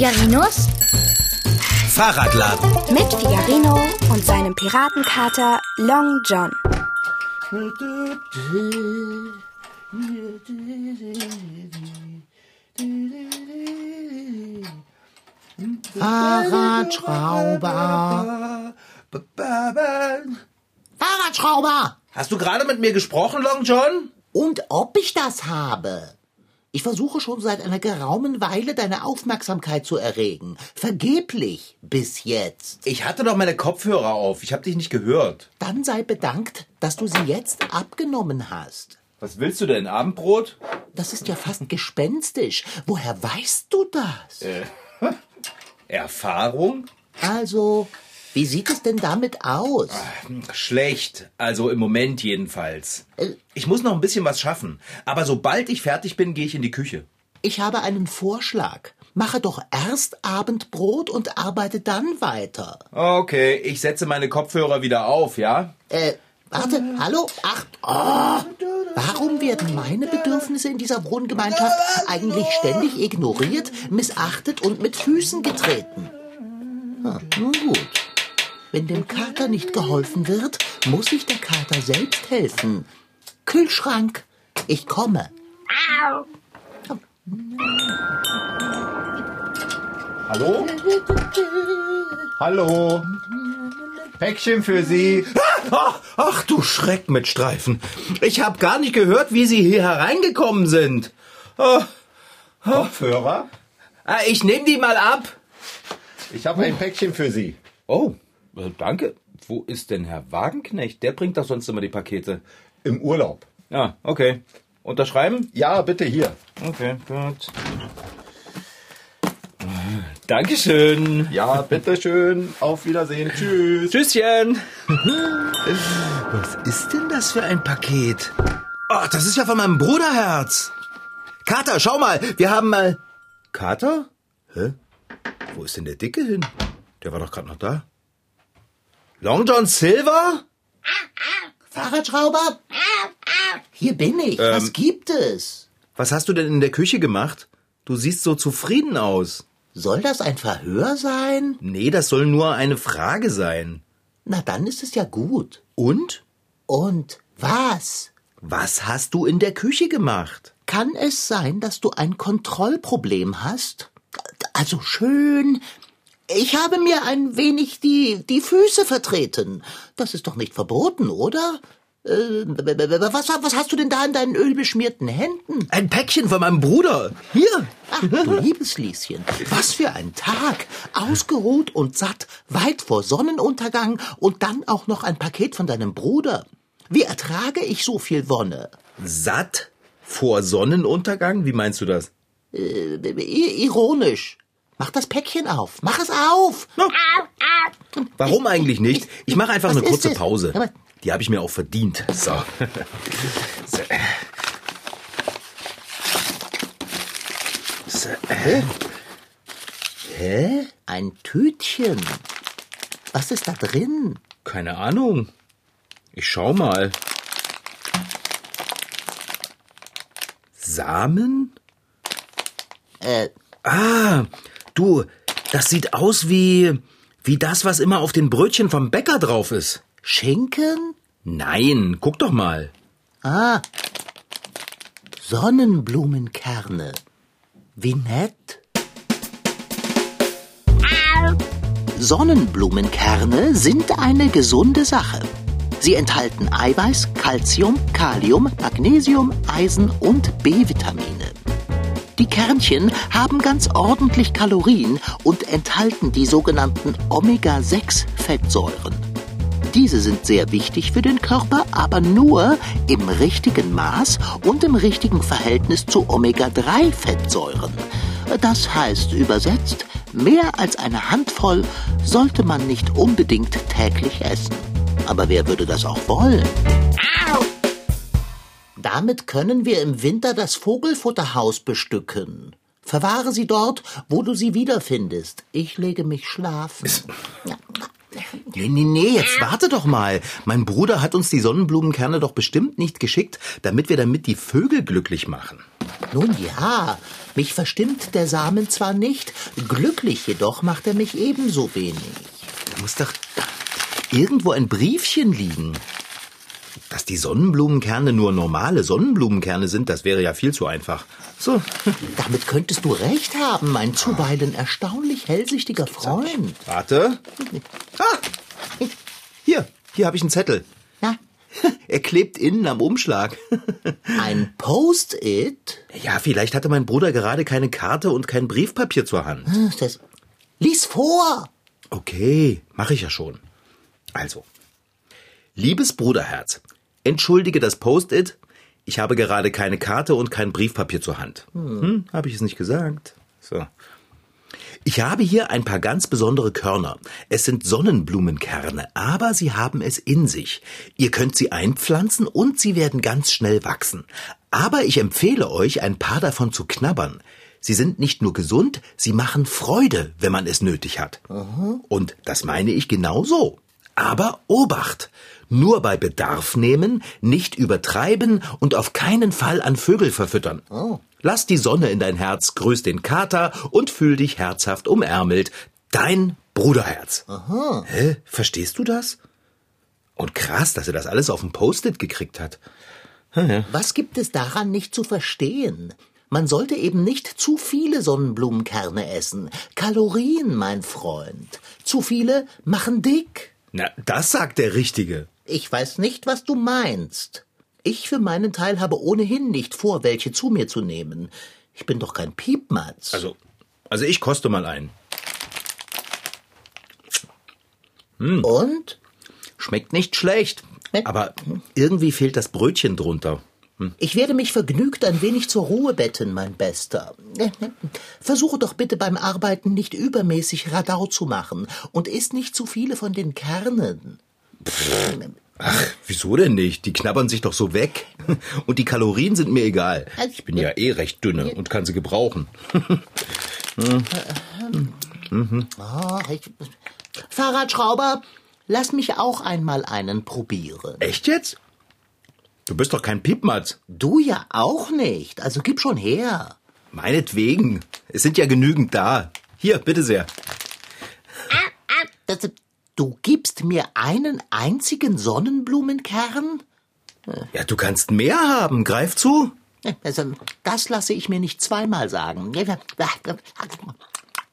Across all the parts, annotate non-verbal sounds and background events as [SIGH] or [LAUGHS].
Figarinos Fahrradladen. mit Figarino und seinem Piratenkater Long John. Fahrradschrauber. Fahrradschrauber. Hast du gerade mit mir gesprochen, Long John? Und ob ich das habe? Ich versuche schon seit einer geraumen Weile deine Aufmerksamkeit zu erregen. Vergeblich bis jetzt. Ich hatte doch meine Kopfhörer auf. Ich habe dich nicht gehört. Dann sei bedankt, dass du sie jetzt abgenommen hast. Was willst du denn? Abendbrot? Das ist ja fast gespenstisch. Woher weißt du das? [LAUGHS] Erfahrung? Also, wie sieht es denn damit aus? Schlecht. Also im Moment jedenfalls. Ich muss noch ein bisschen was schaffen. Aber sobald ich fertig bin, gehe ich in die Küche. Ich habe einen Vorschlag. Mache doch erst Abendbrot und arbeite dann weiter. Okay, ich setze meine Kopfhörer wieder auf, ja? Äh, warte, hallo? Ach, oh. Warum werden meine Bedürfnisse in dieser Wohngemeinschaft eigentlich ständig ignoriert, missachtet und mit Füßen getreten? Ah, nun gut. Wenn dem Kater nicht geholfen wird, muss sich der Kater selbst helfen. Kühlschrank, ich komme. Hallo? Hallo? Päckchen für Sie. Ach, ach du Schreck mit Streifen. Ich habe gar nicht gehört, wie Sie hier hereingekommen sind. Oh, Kopfhörer? ah, ich nehme die mal ab. Ich habe ein Päckchen für Sie. Oh, äh, danke. Wo ist denn Herr Wagenknecht? Der bringt doch sonst immer die Pakete. Im Urlaub. Ja, okay. Unterschreiben? Ja, bitte hier. Okay, gut. Dankeschön. Ja, bitteschön. Auf Wiedersehen. Tschüss. Tschüsschen. [LAUGHS] Was ist denn das für ein Paket? Ach, das ist ja von meinem Bruderherz. Kater, schau mal, wir haben mal... Kater? Hä? Wo ist denn der Dicke hin? Der war doch gerade noch da. Long John Silver? Fahrradschrauber? Hier bin ich. Was gibt es? Was hast du denn in der Küche gemacht? Du siehst so zufrieden aus. Soll das ein Verhör sein? Nee, das soll nur eine Frage sein. Na, dann ist es ja gut. Und? Und was? Was hast du in der Küche gemacht? Kann es sein, dass du ein Kontrollproblem hast? Also schön. Ich habe mir ein wenig die, die Füße vertreten. Das ist doch nicht verboten, oder? Äh, was, was hast du denn da in deinen ölbeschmierten Händen? Ein Päckchen von meinem Bruder. Hier. Ach, du liebes Lieschen, was für ein Tag. Ausgeruht und satt, weit vor Sonnenuntergang und dann auch noch ein Paket von deinem Bruder. Wie ertrage ich so viel Wonne? Satt? Vor Sonnenuntergang? Wie meinst du das? Äh, ironisch. Mach das Päckchen auf. Mach es auf. Warum eigentlich nicht? Ich mache einfach Was eine kurze es? Pause. Die habe ich mir auch verdient. So. so. so. Hä? Hä? Ein Tütchen. Was ist da drin? Keine Ahnung. Ich schau mal. Samen? Äh, Ah, du, das sieht aus wie wie das, was immer auf den Brötchen vom Bäcker drauf ist. Schinken? Nein, guck doch mal. Ah. Sonnenblumenkerne. Wie nett. Sonnenblumenkerne sind eine gesunde Sache. Sie enthalten Eiweiß, Calcium, Kalium, Magnesium, Eisen und B-Vitamine. Die Kernchen haben ganz ordentlich Kalorien und enthalten die sogenannten Omega-6-Fettsäuren. Diese sind sehr wichtig für den Körper, aber nur im richtigen Maß und im richtigen Verhältnis zu Omega-3-Fettsäuren. Das heißt übersetzt, mehr als eine Handvoll sollte man nicht unbedingt täglich essen. Aber wer würde das auch wollen? Damit können wir im Winter das Vogelfutterhaus bestücken. Verwahre sie dort, wo du sie wiederfindest. Ich lege mich schlafen. Nee, nee, nee, jetzt warte doch mal. Mein Bruder hat uns die Sonnenblumenkerne doch bestimmt nicht geschickt, damit wir damit die Vögel glücklich machen. Nun ja, mich verstimmt der Samen zwar nicht, glücklich jedoch macht er mich ebenso wenig. Da muss doch irgendwo ein Briefchen liegen. Dass die Sonnenblumenkerne nur normale Sonnenblumenkerne sind, das wäre ja viel zu einfach. So, [LAUGHS] Damit könntest du recht haben, mein zuweilen erstaunlich hellsichtiger Freund. warte. Ah, hier, hier habe ich einen Zettel. Na, [LAUGHS] Er klebt innen am Umschlag. [LAUGHS] ein Post-it? Ja, vielleicht hatte mein Bruder gerade keine Karte und kein Briefpapier zur Hand. Das, lies vor! Okay, mache ich ja schon. Also, liebes Bruderherz, entschuldige das Post-it. Ich habe gerade keine Karte und kein Briefpapier zur Hand. Hm, habe ich es nicht gesagt? So. Ich habe hier ein paar ganz besondere Körner. Es sind Sonnenblumenkerne, aber sie haben es in sich. Ihr könnt sie einpflanzen und sie werden ganz schnell wachsen. Aber ich empfehle euch, ein paar davon zu knabbern. Sie sind nicht nur gesund, sie machen Freude, wenn man es nötig hat. Und das meine ich genau so. Aber Obacht! Nur bei Bedarf nehmen, nicht übertreiben und auf keinen Fall an Vögel verfüttern. Lass die Sonne in dein Herz, grüß den Kater und fühl dich herzhaft umärmelt. Dein Bruderherz. Hä? Verstehst du das? Und krass, dass er das alles auf dem Post-it gekriegt hat. Was gibt es daran nicht zu verstehen? Man sollte eben nicht zu viele Sonnenblumenkerne essen. Kalorien, mein Freund. Zu viele machen dick. Na, das sagt der Richtige. Ich weiß nicht, was du meinst. Ich für meinen Teil habe ohnehin nicht vor, welche zu mir zu nehmen. Ich bin doch kein Piepmatz. Also, also ich koste mal ein. Und? Schmeckt nicht schlecht. Aber irgendwie fehlt das Brötchen drunter. Ich werde mich vergnügt ein wenig zur Ruhe betten, mein Bester. Versuche doch bitte beim Arbeiten nicht übermäßig Radau zu machen und iss nicht zu viele von den Kernen. Ach, wieso denn nicht? Die knabbern sich doch so weg. [LAUGHS] Und die Kalorien sind mir egal. Ich bin ja eh recht dünne und kann sie gebrauchen. Oh, [LAUGHS] ich, Fahrradschrauber, lass mich auch einmal einen probieren. Echt jetzt? Du bist doch kein Piepmatz. Du ja auch nicht, also gib schon her. Meinetwegen. Es sind ja genügend da. Hier, bitte sehr. Das, du gibst mir einen einzigen Sonnenblumenkern? Ja, du kannst mehr haben. Greif zu. Also, das lasse ich mir nicht zweimal sagen.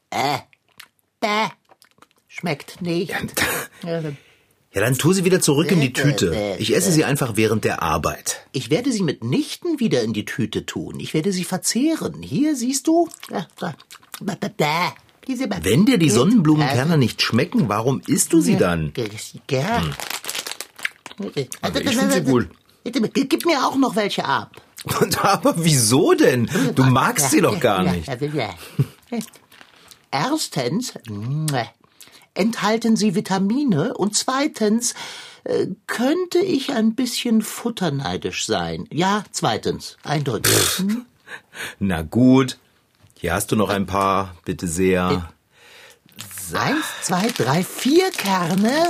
Äh, bäh, schmeckt nicht. Ja, dann tu sie wieder zurück in die Tüte. Ich esse sie einfach während der Arbeit. Ich werde sie mitnichten wieder in die Tüte tun. Ich werde sie verzehren. Hier siehst du. Wenn dir die Sonnenblumenkerne nicht schmecken, warum isst du sie dann? Gern. Also ich find sie gut. Gib mir auch noch welche ab. [LAUGHS] Aber wieso denn? Du magst sie doch gar nicht. [LAUGHS] Erstens enthalten sie Vitamine und zweitens äh, könnte ich ein bisschen futterneidisch sein. Ja, zweitens, eindeutig. Hm? Na gut. Hier hast du noch ein paar, bitte sehr. Eins, zwei, drei, vier Kerne.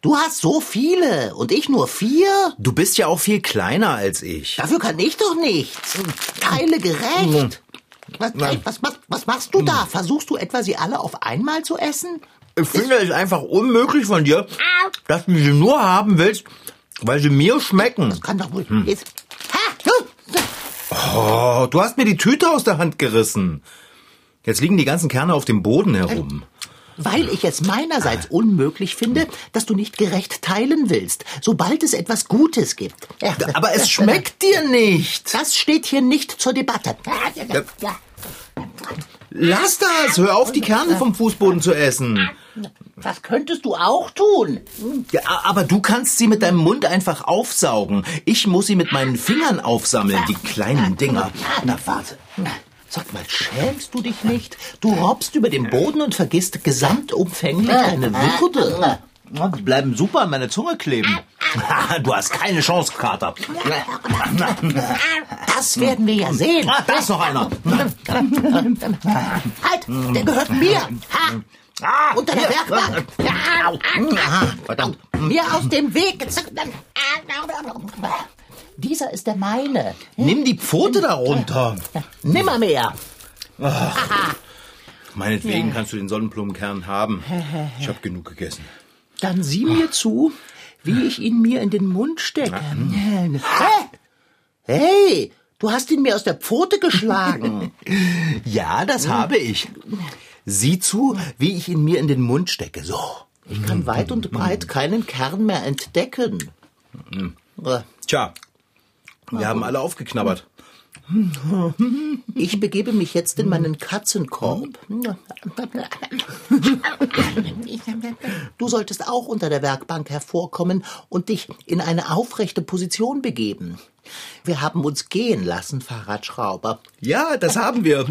Du hast so viele und ich nur vier? Du bist ja auch viel kleiner als ich. Dafür kann ich doch nichts. Teile gerecht. Was, ey, was, machst, was machst du da? Versuchst du etwa, sie alle auf einmal zu essen? Ich finde es einfach unmöglich von dir, dass du sie nur haben willst, weil sie mir schmecken. Kann doch wohl. Hm. Ha! Oh, du hast mir die Tüte aus der Hand gerissen. Jetzt liegen die ganzen Kerne auf dem Boden herum. Weil ich es meinerseits unmöglich finde, dass du nicht gerecht teilen willst, sobald es etwas Gutes gibt. Aber es schmeckt dir nicht. Das steht hier nicht zur Debatte. Lass das! Hör auf, die Kerne vom Fußboden zu essen. Das könntest du auch tun. Ja, aber du kannst sie mit deinem Mund einfach aufsaugen. Ich muss sie mit meinen Fingern aufsammeln, die kleinen Dinger. Na, warte. Sag mal, schämst du dich nicht? Du robbst über den Boden und vergisst gesamtumfänglich deine Würde. Die bleiben super an meiner Zunge kleben. [LAUGHS] Du hast keine Chance, Kater. [LAUGHS] Das werden wir ja sehen. Ah, da ist noch einer. [LAUGHS] Halt, der gehört mir. Ha! Unter der Werkbank. Verdammt. Mir aus dem Weg. Dieser ist der meine. Nimm die Pfote da runter. Nimmermehr. Meinetwegen kannst du den Sonnenblumenkern haben. Ich habe genug gegessen. Dann sieh mir zu, wie ich ihn mir in den Mund stecke. Hä? Hey, du hast ihn mir aus der Pfote geschlagen. [LAUGHS] Ja, das habe ich. Sieh zu, wie ich ihn mir in den Mund stecke. So. Ich kann weit und breit keinen Kern mehr entdecken. Tja, wir haben alle aufgeknabbert. Ich begebe mich jetzt in meinen Katzenkorb. Du solltest auch unter der Werkbank hervorkommen und dich in eine aufrechte Position begeben. Wir haben uns gehen lassen, Fahrradschrauber. Ja, das haben wir.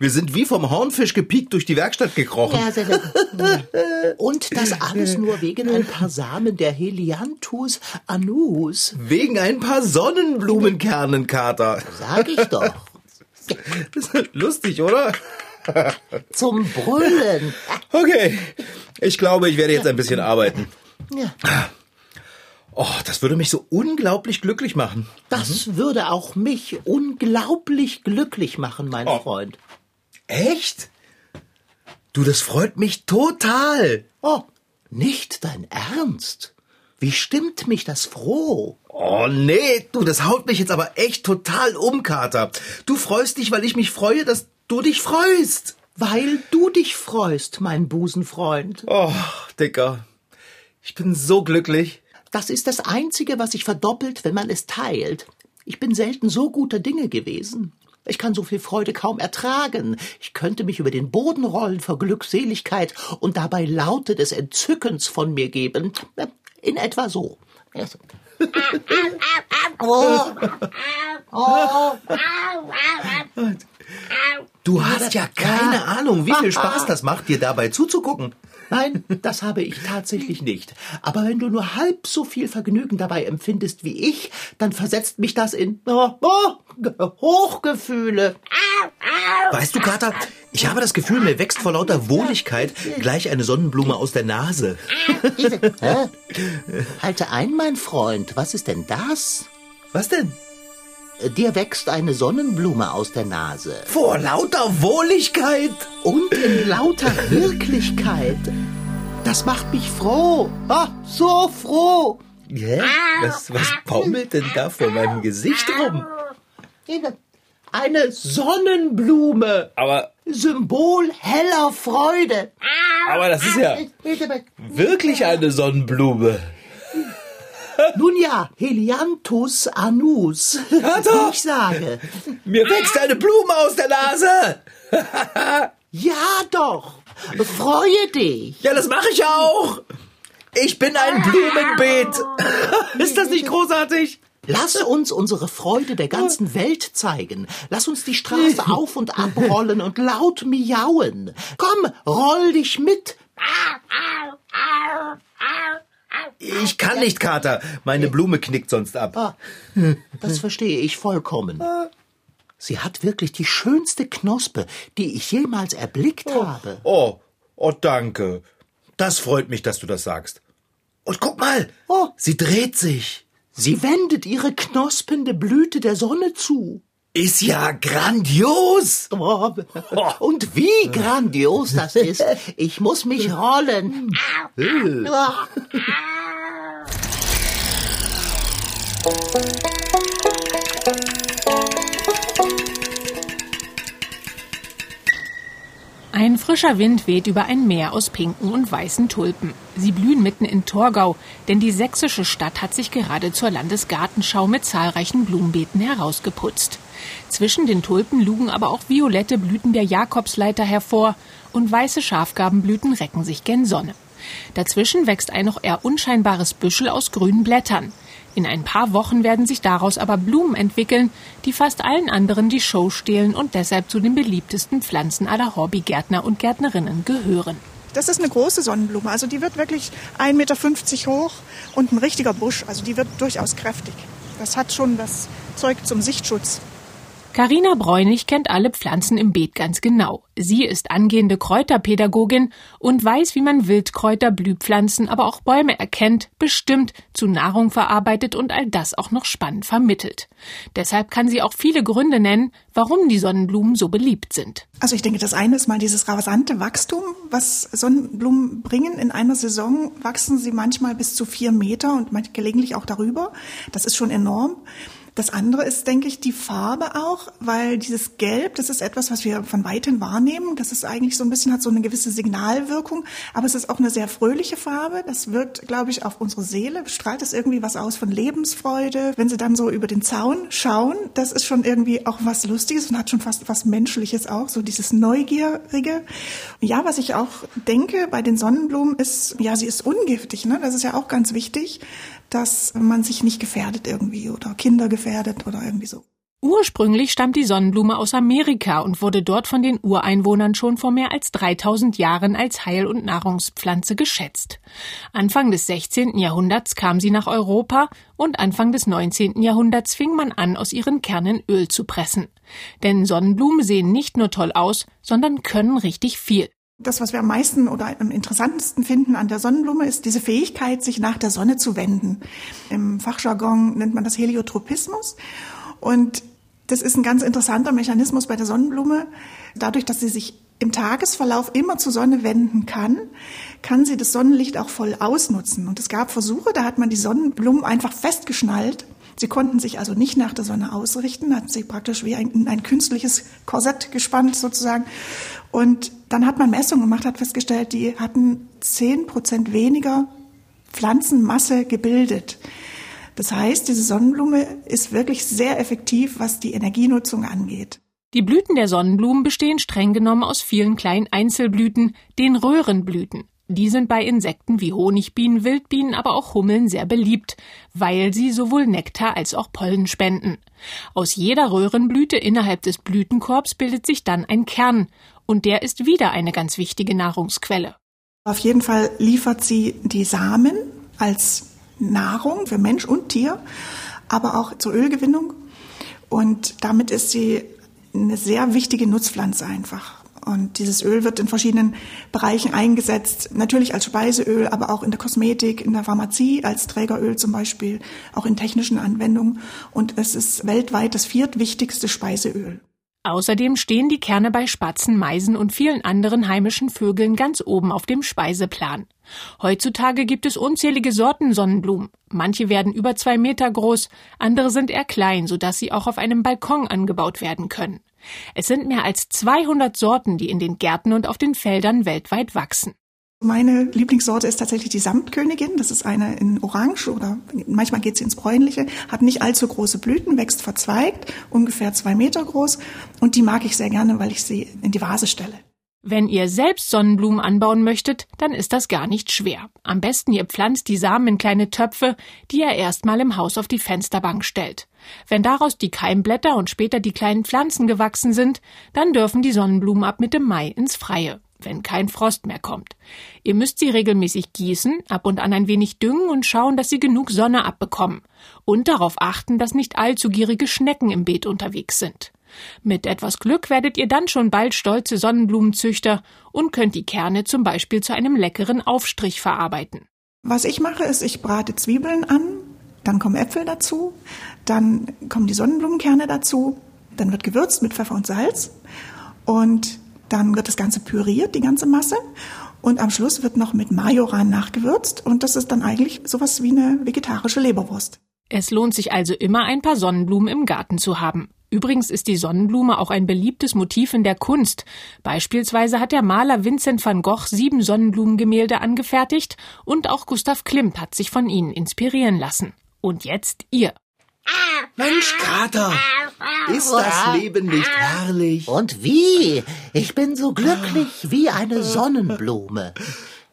Wir sind wie vom Hornfisch gepiekt durch die Werkstatt gekrochen. Ja, sehr, sehr- [LAUGHS] Und das alles nur wegen ein paar Samen der Helianthus anus. Wegen ein paar Sonnenblumenkernen, Kater. Sag ich doch. [LAUGHS] Das ist lustig, oder? [LAUGHS] Zum Brüllen. Okay, ich glaube, ich werde jetzt ein bisschen arbeiten. Ja, Oh, das würde mich so unglaublich glücklich machen. das würde auch mich unglaublich glücklich machen, mein Oh. Freund. Echt? Du, das freut mich total. Oh, nicht dein Ernst? Wie stimmt mich das froh? Oh nee, du, das haut mich jetzt aber echt total um, Kater. Du freust dich, weil ich mich freue, dass du dich freust. Weil du dich freust, mein Busenfreund. Oh, Dicker, ich bin so glücklich. Das ist das Einzige, was sich verdoppelt, wenn man es teilt. Ich bin selten so guter Dinge gewesen. Ich kann so viel Freude kaum ertragen. Ich könnte mich über den Boden rollen vor Glückseligkeit und dabei Laute des Entzückens von mir geben. In etwa so. [LAUGHS] Oh, oh, Du hast ja keine Ahnung, wie viel Spaß [LAUGHS] das macht, dir dabei zuzugucken. Nein, das habe ich tatsächlich nicht. Aber wenn du nur halb so viel Vergnügen dabei empfindest wie ich, dann versetzt mich das in oh, oh, Hochgefühle. Weißt du, Kater, ich habe das Gefühl, mir wächst vor lauter Wohligkeit gleich eine Sonnenblume aus der Nase. Halte ein, mein Freund. Was ist denn das? Was denn? Dir wächst eine Sonnenblume aus der Nase. Vor lauter Wohligkeit. Und in lauter Wirklichkeit. Das macht mich froh. Ah, so froh. Hä? Was, was baumelt denn da vor meinem Gesicht rum? Eine Sonnenblume. Aber, Symbol heller Freude. aber das ist ja wirklich eine Sonnenblume. [LAUGHS] Nun ja, Helianthus anus. Wie [LAUGHS] ich sage. Mir wächst eine Blume aus der Nase. [LAUGHS] Ja doch. Freue dich. Ja, das mache ich auch. Ich bin ein Blumenbeet. Ist das nicht großartig? Lass uns unsere Freude der ganzen Welt zeigen. Lass uns die Straße auf und abrollen und laut miauen. Komm, roll dich mit. Ich kann nicht, Kater. Meine Blume knickt sonst ab. Ah, das verstehe ich vollkommen. Sie hat wirklich die schönste Knospe, die ich jemals erblickt habe. Oh, oh, danke. Das freut mich, dass du das sagst. Und guck mal, Oh. sie dreht sich. Sie wendet ihre knospende Blüte der Sonne zu. Ist ja grandios. Oh, Und wie grandios das ist. Ich muss mich rollen. Ein frischer Wind weht über ein Meer aus pinken und weißen Tulpen. Sie blühen mitten in Torgau, denn die sächsische Stadt hat sich gerade zur Landesgartenschau mit zahlreichen Blumenbeeten herausgeputzt. Zwischen den Tulpen lugen aber auch violette Blüten der Jakobsleiter hervor und weiße Schafgarbenblüten recken sich gen Sonne. Dazwischen wächst ein noch eher unscheinbares Büschel aus grünen Blättern. In ein paar Wochen werden sich daraus aber Blumen entwickeln, die fast allen anderen die Show stehlen und deshalb zu den beliebtesten Pflanzen aller Hobbygärtner und Gärtnerinnen gehören. Das ist eine große Sonnenblume. Also die wird wirklich 1,50 Meter hoch und ein richtiger Busch. Also die wird durchaus kräftig. Das hat schon das Zeug zum Sichtschutz. Carina Bräunig kennt alle Pflanzen im Beet ganz genau. Sie ist angehende Kräuterpädagogin und weiß, wie man Wildkräuter, Blühpflanzen, aber auch Bäume erkennt, bestimmt, zu Nahrung verarbeitet und all das auch noch spannend vermittelt. Deshalb kann sie auch viele Gründe nennen, warum die Sonnenblumen so beliebt sind. Also ich denke, das eine ist mal dieses rasante Wachstum, was Sonnenblumen bringen. In einer Saison wachsen sie manchmal bis zu vier Meter und gelegentlich auch darüber. Das ist schon enorm. Das andere ist, denke ich, die Farbe auch, weil dieses Gelb, das ist etwas, was wir von weitem wahrnehmen. Das ist eigentlich so ein bisschen, hat so eine gewisse Signalwirkung, aber es ist auch eine sehr fröhliche Farbe. Das wirkt, glaube ich, auf unsere Seele, strahlt es irgendwie was aus von Lebensfreude. Wenn Sie dann so über den Zaun schauen, das ist schon irgendwie auch was Lustiges und hat schon fast was Menschliches auch, so dieses Neugierige. Ja, was ich auch denke bei den Sonnenblumen ist, ja, sie ist ungiftig, ne? Das ist ja auch ganz wichtig dass man sich nicht gefährdet irgendwie oder Kinder gefährdet oder irgendwie so. Ursprünglich stammt die Sonnenblume aus Amerika und wurde dort von den Ureinwohnern schon vor mehr als 3000 Jahren als Heil- und Nahrungspflanze geschätzt. Anfang des 16. Jahrhunderts kam sie nach Europa und Anfang des 19. Jahrhunderts fing man an, aus ihren Kernen Öl zu pressen. Denn Sonnenblumen sehen nicht nur toll aus, sondern können richtig viel. Das, was wir am meisten oder am interessantesten finden an der Sonnenblume, ist diese Fähigkeit, sich nach der Sonne zu wenden. Im Fachjargon nennt man das Heliotropismus. Und das ist ein ganz interessanter Mechanismus bei der Sonnenblume. Dadurch, dass sie sich im Tagesverlauf immer zur Sonne wenden kann, kann sie das Sonnenlicht auch voll ausnutzen. Und es gab Versuche, da hat man die Sonnenblumen einfach festgeschnallt. Sie konnten sich also nicht nach der Sonne ausrichten, hatten sie praktisch wie ein, ein künstliches Korsett gespannt sozusagen. Und dann hat man Messungen gemacht, hat festgestellt, die hatten zehn Prozent weniger Pflanzenmasse gebildet. Das heißt, diese Sonnenblume ist wirklich sehr effektiv, was die Energienutzung angeht. Die Blüten der Sonnenblumen bestehen streng genommen aus vielen kleinen Einzelblüten, den Röhrenblüten. Die sind bei Insekten wie Honigbienen, Wildbienen, aber auch Hummeln sehr beliebt, weil sie sowohl Nektar als auch Pollen spenden. Aus jeder Röhrenblüte innerhalb des Blütenkorbs bildet sich dann ein Kern, und der ist wieder eine ganz wichtige Nahrungsquelle. Auf jeden Fall liefert sie die Samen als Nahrung für Mensch und Tier, aber auch zur Ölgewinnung. Und damit ist sie eine sehr wichtige Nutzpflanze einfach. Und dieses Öl wird in verschiedenen Bereichen eingesetzt, natürlich als Speiseöl, aber auch in der Kosmetik, in der Pharmazie, als Trägeröl zum Beispiel, auch in technischen Anwendungen. Und es ist weltweit das viertwichtigste Speiseöl. Außerdem stehen die Kerne bei Spatzen, Meisen und vielen anderen heimischen Vögeln ganz oben auf dem Speiseplan. Heutzutage gibt es unzählige Sorten Sonnenblumen. Manche werden über zwei Meter groß, andere sind eher klein, sodass sie auch auf einem Balkon angebaut werden können. Es sind mehr als 200 Sorten, die in den Gärten und auf den Feldern weltweit wachsen. Meine Lieblingssorte ist tatsächlich die Samtkönigin. Das ist eine in Orange oder manchmal geht sie ins Bräunliche, hat nicht allzu große Blüten, wächst verzweigt, ungefähr zwei Meter groß. Und die mag ich sehr gerne, weil ich sie in die Vase stelle. Wenn ihr selbst Sonnenblumen anbauen möchtet, dann ist das gar nicht schwer. Am besten ihr pflanzt die Samen in kleine Töpfe, die ihr erstmal im Haus auf die Fensterbank stellt. Wenn daraus die Keimblätter und später die kleinen Pflanzen gewachsen sind, dann dürfen die Sonnenblumen ab Mitte Mai ins Freie, wenn kein Frost mehr kommt. Ihr müsst sie regelmäßig gießen, ab und an ein wenig düngen und schauen, dass sie genug Sonne abbekommen. Und darauf achten, dass nicht allzu gierige Schnecken im Beet unterwegs sind. Mit etwas Glück werdet ihr dann schon bald stolze Sonnenblumenzüchter und könnt die Kerne zum Beispiel zu einem leckeren Aufstrich verarbeiten. Was ich mache, ist, ich brate Zwiebeln an, dann kommen Äpfel dazu, dann kommen die Sonnenblumenkerne dazu, dann wird gewürzt mit Pfeffer und Salz und dann wird das Ganze püriert, die ganze Masse. Und am Schluss wird noch mit Majoran nachgewürzt und das ist dann eigentlich sowas wie eine vegetarische Leberwurst. Es lohnt sich also immer ein paar Sonnenblumen im Garten zu haben. Übrigens ist die Sonnenblume auch ein beliebtes Motiv in der Kunst. Beispielsweise hat der Maler Vincent van Gogh sieben Sonnenblumengemälde angefertigt und auch Gustav Klimt hat sich von ihnen inspirieren lassen. Und jetzt ihr. Mensch, Kater, ist das Leben nicht herrlich? Und wie? Ich bin so glücklich wie eine Sonnenblume.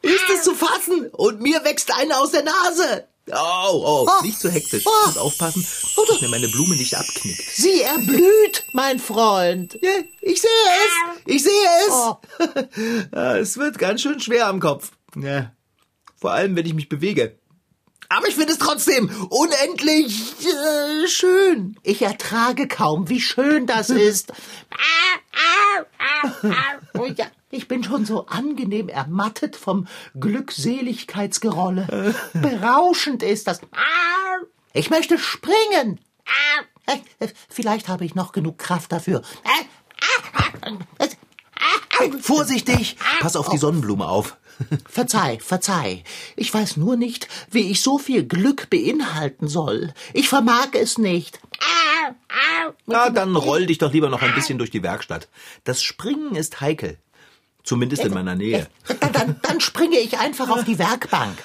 Ist es zu fassen? Und mir wächst eine aus der Nase. Oh, oh, nicht so hektisch. Ich muss aufpassen, dass mir meine Blume nicht abknickt. Sie erblüht, mein Freund. Ich sehe es. Ich sehe es. Oh. Ja, [LAUGHS] es wird ganz schön schwer am Kopf. Vor allem, wenn ich mich bewege. Aber ich finde es trotzdem unendlich äh, schön. Ich ertrage kaum, wie schön das [LAUGHS] ist. Oh ich bin schon so angenehm ermattet vom Glückseligkeitsgerolle. [LAUGHS] Berauschend ist das. Ich möchte springen. Vielleicht habe ich noch genug Kraft dafür. Vorsichtig! Pass auf die Sonnenblume auf. [LAUGHS] Verzeih, verzeih. Ich weiß nur nicht, wie ich so viel Glück beinhalten soll. Ich vermag es nicht. Na, dann roll dich doch lieber noch ein bisschen durch die Werkstatt. Das Springen ist heikel. Zumindest in meiner Nähe. Dann, dann, dann springe ich einfach auf die Werkbank.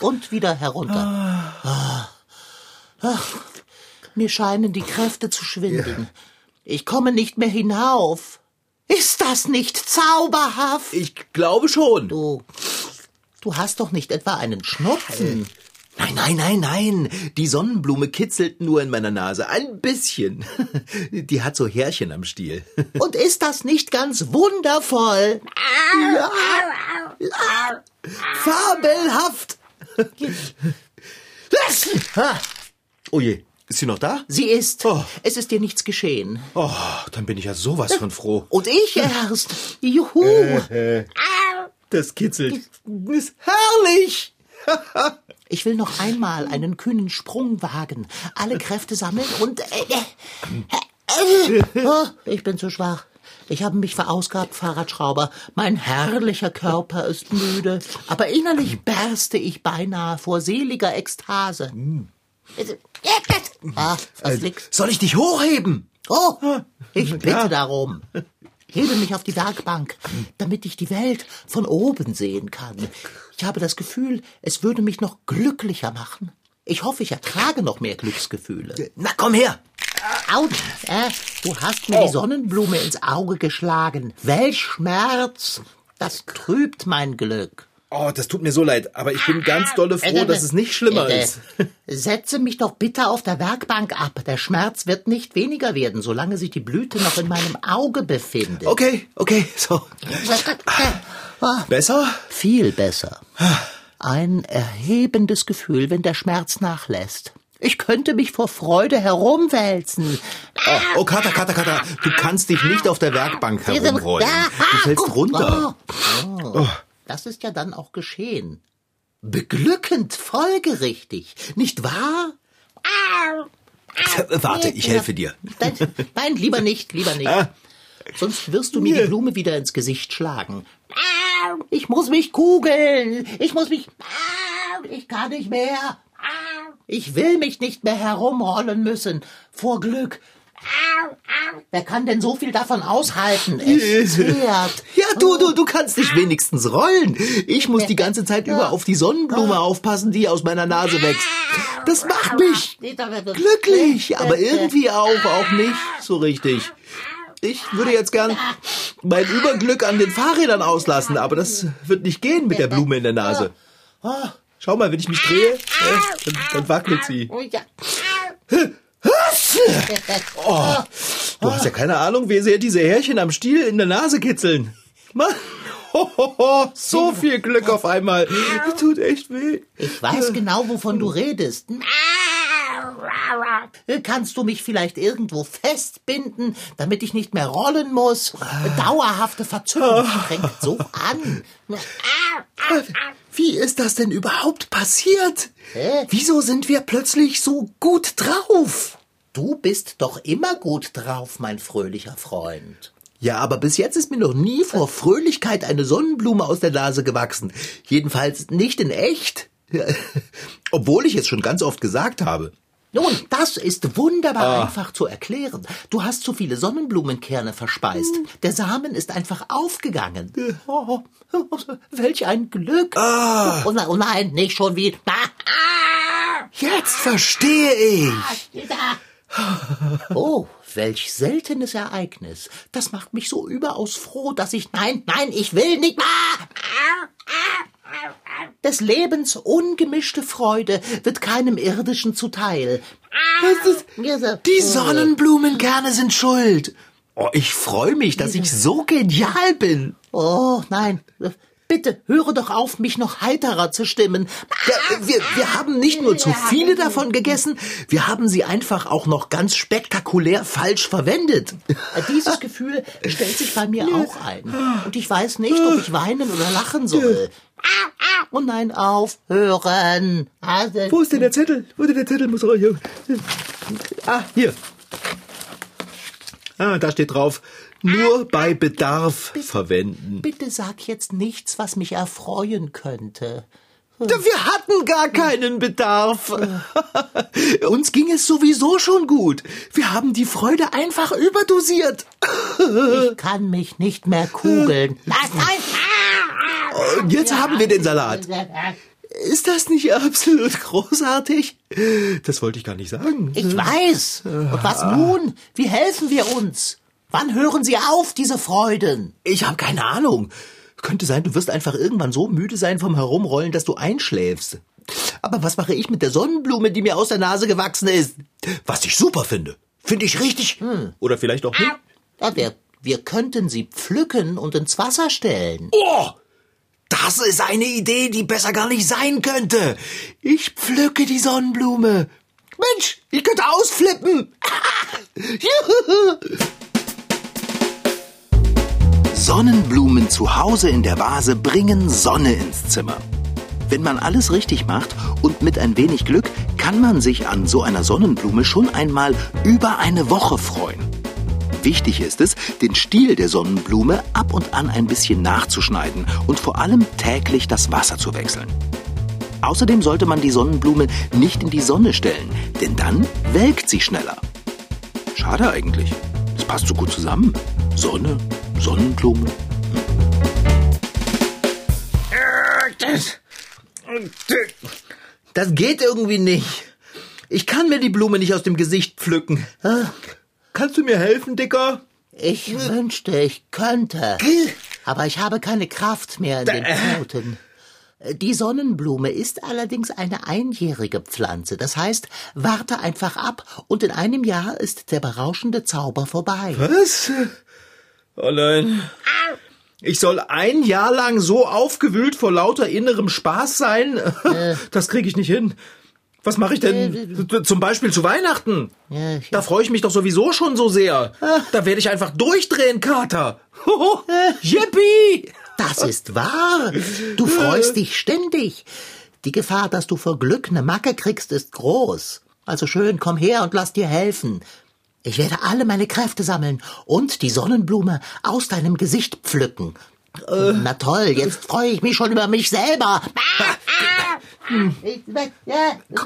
Und wieder herunter. Ach, mir scheinen die Kräfte zu schwinden. Ich komme nicht mehr hinauf. Ist das nicht zauberhaft? Ich glaube schon. Du, du hast doch nicht etwa einen Schnupfen. Nein, nein, nein, nein. Die Sonnenblume kitzelt nur in meiner Nase. Ein bisschen. [LAUGHS] Die hat so Härchen am Stiel. [LAUGHS] Und ist das nicht ganz wundervoll? Ja. Fabelhaft. Ha. Oh je, ist sie noch da? Sie ist. Oh. Es ist dir nichts geschehen. Oh, dann bin ich ja sowas von froh. [LAUGHS] Und ich erst. Juhu. Das kitzelt. Ist herrlich. [LAUGHS] Ich will noch einmal einen kühnen Sprung wagen, alle Kräfte sammeln und. Äh, äh, äh, oh, ich bin zu schwach. Ich habe mich verausgabt, Fahrradschrauber. Mein herrlicher Körper ist müde, aber innerlich berste ich beinahe vor seliger Ekstase. Ah, was liegt? Soll ich dich hochheben? Oh, ich [LAUGHS] bitte darum. Hebe mich auf die Werkbank, damit ich die Welt von oben sehen kann. Ich habe das Gefühl, es würde mich noch glücklicher machen. Ich hoffe, ich ertrage noch mehr Glücksgefühle. Na, komm her. Autsch, äh, du hast mir die Sonnenblume ins Auge geschlagen. Welch Schmerz! Das trübt mein Glück. Oh, das tut mir so leid, aber ich bin ganz dolle froh, dass es nicht schlimmer Äh, ist. Setze mich doch bitte auf der Werkbank ab. Der Schmerz wird nicht weniger werden, solange sich die Blüte noch in meinem Auge befindet. Okay, okay, so. Ah, Besser? Viel besser. Ein erhebendes Gefühl, wenn der Schmerz nachlässt. Ich könnte mich vor Freude herumwälzen. Oh, oh Kater, Kater, Kater, du kannst dich nicht auf der Werkbank herumrollen. Du fällst runter. Oh, das ist ja dann auch geschehen. Beglückend, folgerichtig, nicht wahr? Warte, ich helfe dir. Nein, nein, lieber nicht, lieber nicht. Sonst wirst du mir die Blume wieder ins Gesicht schlagen. Ich muss mich kugeln. Ich muss mich. Ich kann nicht mehr. Ich will mich nicht mehr herumrollen müssen. Vor Glück. Wer kann denn so viel davon aushalten? Es zehrt. Ja, du, du, du kannst dich wenigstens rollen. Ich muss die ganze Zeit über auf die Sonnenblume aufpassen, die aus meiner Nase wächst. Das macht mich glücklich, aber irgendwie auch, auch nicht so richtig. Ich würde jetzt gern mein Überglück an den Fahrrädern auslassen, aber das wird nicht gehen mit der Blume in der Nase. Ah, Schau mal, wenn ich mich drehe, äh, dann, dann wackelt sie. Oh du hast ja keine Ahnung, wie sehr diese Härchen am Stiel in der Nase kitzeln. Mann, [LAUGHS] so viel Glück auf einmal. Tut echt weh. Ich weiß genau, wovon du redest. Kannst du mich vielleicht irgendwo festbinden, damit ich nicht mehr rollen muss? Dauerhafte Verzückung fängt so an. Wie ist das denn überhaupt passiert? Wieso sind wir plötzlich so gut drauf? Du bist doch immer gut drauf, mein fröhlicher Freund. Ja, aber bis jetzt ist mir noch nie vor Fröhlichkeit eine Sonnenblume aus der Nase gewachsen. Jedenfalls nicht in echt. [LAUGHS] Obwohl ich es schon ganz oft gesagt habe. Nun, das ist wunderbar einfach zu erklären. Du hast zu viele Sonnenblumenkerne verspeist. Der Samen ist einfach aufgegangen. Oh, welch ein Glück. Oh, nein, oh nein, nicht schon wieder. Ah, Jetzt verstehe ich. [LAUGHS] Oh, welch seltenes Ereignis. Das macht mich so überaus froh, dass ich. Nein, nein, ich will nicht. Des Lebens ungemischte Freude wird keinem Irdischen zuteil. Die Sonnenblumenkerne sind schuld. Oh, ich freue mich, dass ich so genial bin. Oh, nein. Bitte, höre doch auf, mich noch heiterer zu stimmen. Ja, wir, wir haben nicht nur zu viele davon gegessen, wir haben sie einfach auch noch ganz spektakulär falsch verwendet. Dieses Gefühl stellt sich bei mir auch ein. Und ich weiß nicht, ob ich weinen oder lachen soll. Oh nein, aufhören. Also, Wo ist denn der Zettel? Wo ist denn der Zettel? Muss er hier. Ah, hier. Ah, da steht drauf, nur bei Bedarf verwenden. bitte sag jetzt nichts, was mich erfreuen könnte. Wir hatten gar keinen Bedarf. Uns ging es sowieso schon gut. Wir haben die Freude einfach überdosiert. Ich kann mich nicht mehr kugeln. Nein! Und jetzt haben wir den Salat. Ist das nicht absolut großartig? Das wollte ich gar nicht sagen. Ich weiß. Und was nun? Wie helfen wir uns? Wann hören Sie auf, diese Freuden? Ich habe keine Ahnung. Könnte sein, du wirst einfach irgendwann so müde sein vom Herumrollen, dass du einschläfst. Aber was mache ich mit der Sonnenblume, die mir aus der Nase gewachsen ist? Was ich super finde. Finde ich richtig. Oder vielleicht auch nicht. Ja, wir, wir könnten sie pflücken und ins Wasser stellen. Oh! Das ist eine Idee, die besser gar nicht sein könnte. Ich pflücke die Sonnenblume. Mensch, ich könnte ausflippen. [LAUGHS] Sonnenblumen zu Hause in der Vase bringen Sonne ins Zimmer. Wenn man alles richtig macht und mit ein wenig Glück, kann man sich an so einer Sonnenblume schon einmal über eine Woche freuen. Wichtig ist es, den Stiel der Sonnenblume ab und an ein bisschen nachzuschneiden und vor allem täglich das Wasser zu wechseln. Außerdem sollte man die Sonnenblume nicht in die Sonne stellen, denn dann welkt sie schneller. Schade eigentlich. Das passt so gut zusammen. Sonne, Sonnenblume. Das geht irgendwie nicht. Ich kann mir die Blume nicht aus dem Gesicht pflücken. Kannst du mir helfen, Dicker? Ich wünschte, ich könnte. Aber ich habe keine Kraft mehr in den Pfoten. Die Sonnenblume ist allerdings eine einjährige Pflanze. Das heißt, warte einfach ab und in einem Jahr ist der berauschende Zauber vorbei. Was? Oh nein. Ich soll ein Jahr lang so aufgewühlt vor lauter innerem Spaß sein? [LAUGHS] Das kriege ich nicht hin. Was mache ich denn zum Beispiel zu Weihnachten? Da freue ich mich doch sowieso schon so sehr. Da werde ich einfach durchdrehen, Kater. Hoho, [LAUGHS] Yippie! Das ist wahr. Du freust [LAUGHS] dich ständig. Die Gefahr, dass du vor Glück eine Macke kriegst, ist groß. Also schön, komm her und lass dir helfen. Ich werde alle meine Kräfte sammeln und die Sonnenblume aus deinem Gesicht pflücken. Na toll, jetzt freue ich mich schon über mich selber.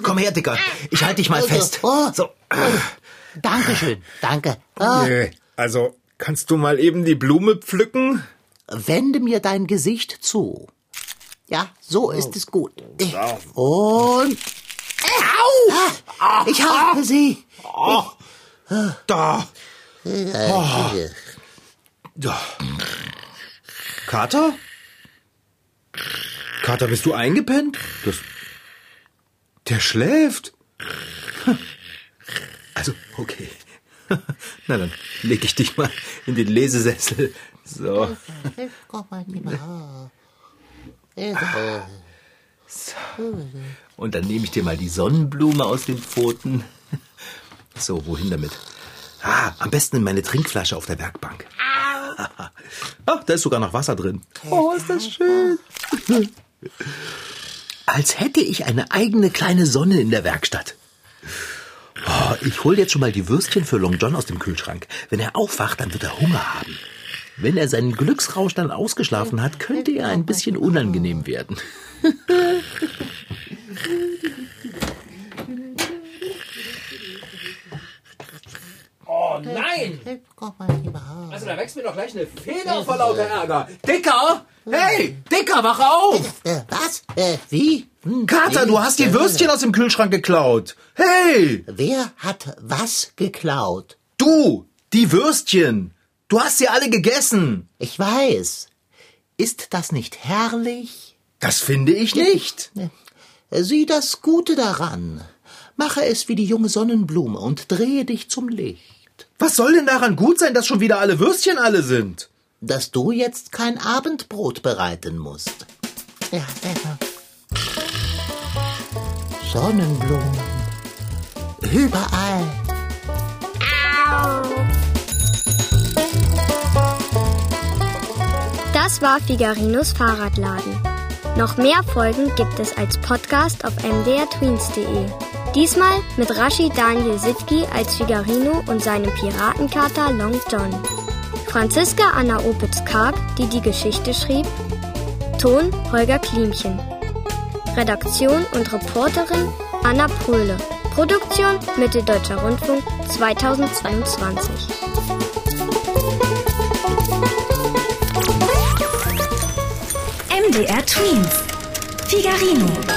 Komm her, Dicker. Ich halte dich mal fest. Oh. So. Dankeschön, danke. Ah, Also, kannst du mal eben die Blume pflücken? wende mir dein Gesicht zu. Ja, so ist es gut. Und... Au! Ich habe sie. Da. Da. Kater? Kater, bist du eingepennt? Das, der schläft. Also, okay. [LAUGHS] Na dann leg ich dich mal in den Lesesessel. So. Komm mal lieber. Und dann nehme ich dir mal die Sonnenblume aus den Pfoten. So, wohin damit? Ah, am besten in meine Trinkflasche auf der Werkbank. Ach, da ist sogar noch Wasser drin. Oh, ist das schön. Als hätte ich eine eigene kleine Sonne in der Werkstatt. Oh, ich hol jetzt schon mal die Würstchen für Long John aus dem Kühlschrank. Wenn er aufwacht, dann wird er Hunger haben. Wenn er seinen Glücksrausch dann ausgeschlafen hat, könnte er ein bisschen unangenehm werden. [LAUGHS] Oh nein! Also da wächst mir doch gleich eine Feder vor lauter Ärger. Dicker! Hey, Dicker, wach auf! Äh, was? Äh, wie? Hm, Kater, du hast die Würstchen aus dem Kühlschrank geklaut. Hey! Wer hat was geklaut? Du! Die Würstchen! Du hast sie alle gegessen! Ich weiß. Ist das nicht herrlich? Das finde ich nicht. Sieh das Gute daran. Mache es wie die junge Sonnenblume und drehe dich zum Licht. Was soll denn daran gut sein, dass schon wieder alle Würstchen alle sind? dass du jetzt kein Abendbrot bereiten musst. Ja, selber. Sonnenblumen. Überall. Das war Figarinos Fahrradladen. Noch mehr Folgen gibt es als Podcast auf mdrtweens.de. Diesmal mit Rashid Daniel Sitki als Figarino und seinem Piratenkater Long John. Franziska Anna Opitz-Karg, die die Geschichte schrieb. Ton Holger Klimchen. Redaktion und Reporterin Anna Pröhle. Produktion Mitteldeutscher Rundfunk 2022. MDR Twins. Figarino.